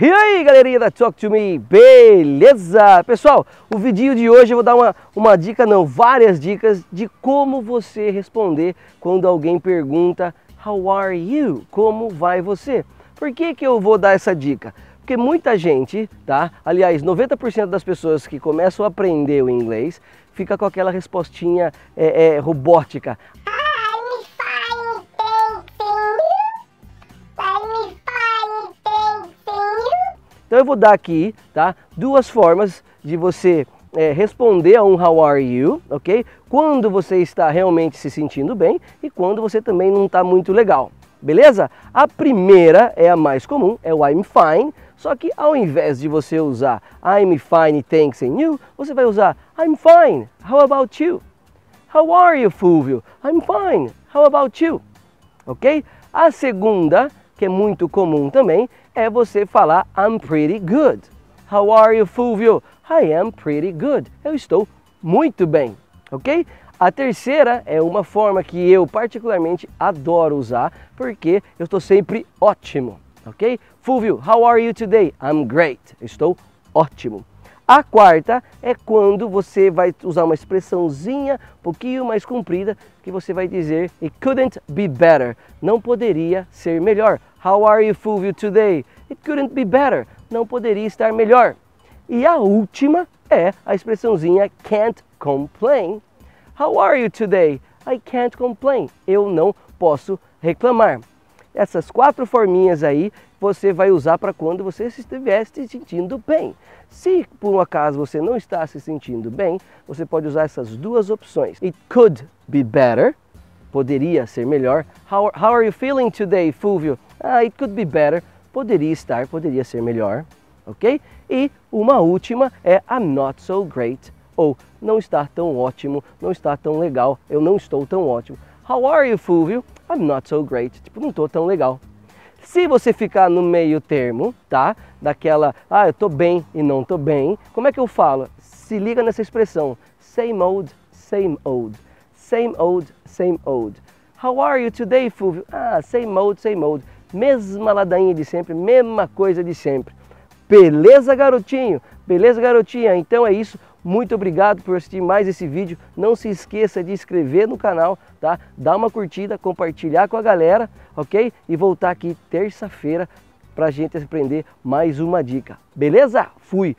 E aí galerinha da Talk to Me, beleza? Pessoal, o vídeo de hoje eu vou dar uma, uma dica, não, várias dicas de como você responder quando alguém pergunta How are you? Como vai você? Por que, que eu vou dar essa dica? Porque muita gente, tá? Aliás, 90% das pessoas que começam a aprender o inglês fica com aquela respostinha é, é, robótica. Então eu vou dar aqui, tá? Duas formas de você é, responder a um How are you, ok? Quando você está realmente se sentindo bem e quando você também não está muito legal, beleza? A primeira é a mais comum, é o I'm fine, só que ao invés de você usar I'm fine, thanks and you, você vai usar I'm fine, how about you? How are you, Fulvio? I'm fine, how about you? Ok? A segunda, que é muito comum também, é você falar I'm pretty good. How are you, Fulvio? I am pretty good. Eu estou muito bem, ok? A terceira é uma forma que eu particularmente adoro usar porque eu estou sempre ótimo, ok? Fulvio, how are you today? I'm great. estou ótimo. A quarta é quando você vai usar uma expressãozinha um pouquinho mais comprida que você vai dizer It couldn't be better. Não poderia ser melhor. How are you, Fulvio, today? It couldn't be better. Não poderia estar melhor. E a última é a expressãozinha can't complain. How are you today? I can't complain. Eu não posso reclamar. Essas quatro forminhas aí você vai usar para quando você estiver se sentindo bem. Se por um acaso você não está se sentindo bem, você pode usar essas duas opções. It could be better, poderia ser melhor. How, how are you feeling today, Fulvio? Ah, it could be better, poderia estar, poderia ser melhor, ok? E uma última é I'm not so great, ou não está tão ótimo, não está tão legal, eu não estou tão ótimo. How are you, Fulvio? I'm not so great, tipo, não estou tão legal. Se você ficar no meio termo, tá? Daquela, ah, eu tô bem e não tô bem, como é que eu falo? Se liga nessa expressão, same old, same old, same old, same old. How are you today, Fulvio? Ah, same old, same old. Mesma ladainha de sempre, mesma coisa de sempre. Beleza, garotinho? Beleza, garotinha? Então é isso. Muito obrigado por assistir mais esse vídeo. Não se esqueça de inscrever no canal, tá? Dar uma curtida, compartilhar com a galera, ok? E voltar aqui terça-feira para a gente aprender mais uma dica. Beleza? Fui!